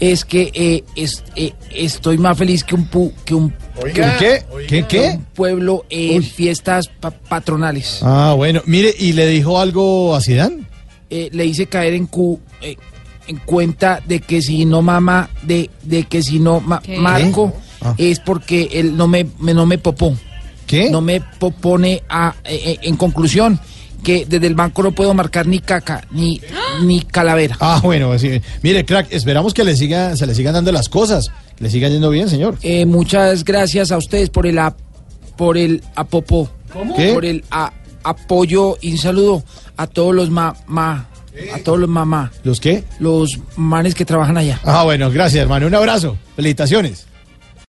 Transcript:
es que eh, es- eh, estoy más feliz que un, pu- que un, que un- ¿Qué? ¿Qué? ¿Qué? un pueblo en fiestas pa- patronales. Ah, bueno, mire, ¿y le dijo algo a Zidane? Eh, le hice caer en, cu- eh, en cuenta de que si no mama, de, de que si no ma- marco, Ah. es porque él no me, me- no me popó. ¿Qué? No me popone a, eh, eh, en conclusión que desde el banco no puedo marcar ni caca ni, ni calavera. Ah, bueno, sí. mire, crack, esperamos que le siga, se le sigan dando las cosas, que le siga yendo bien, señor. Eh, muchas gracias a ustedes por el por el apopó. ¿Qué? Por el a- apoyo y un saludo a todos los mamá, a todos los mamá, ¿Los qué? los manes que trabajan allá. Ah, bueno, gracias, hermano. Un abrazo. Felicitaciones.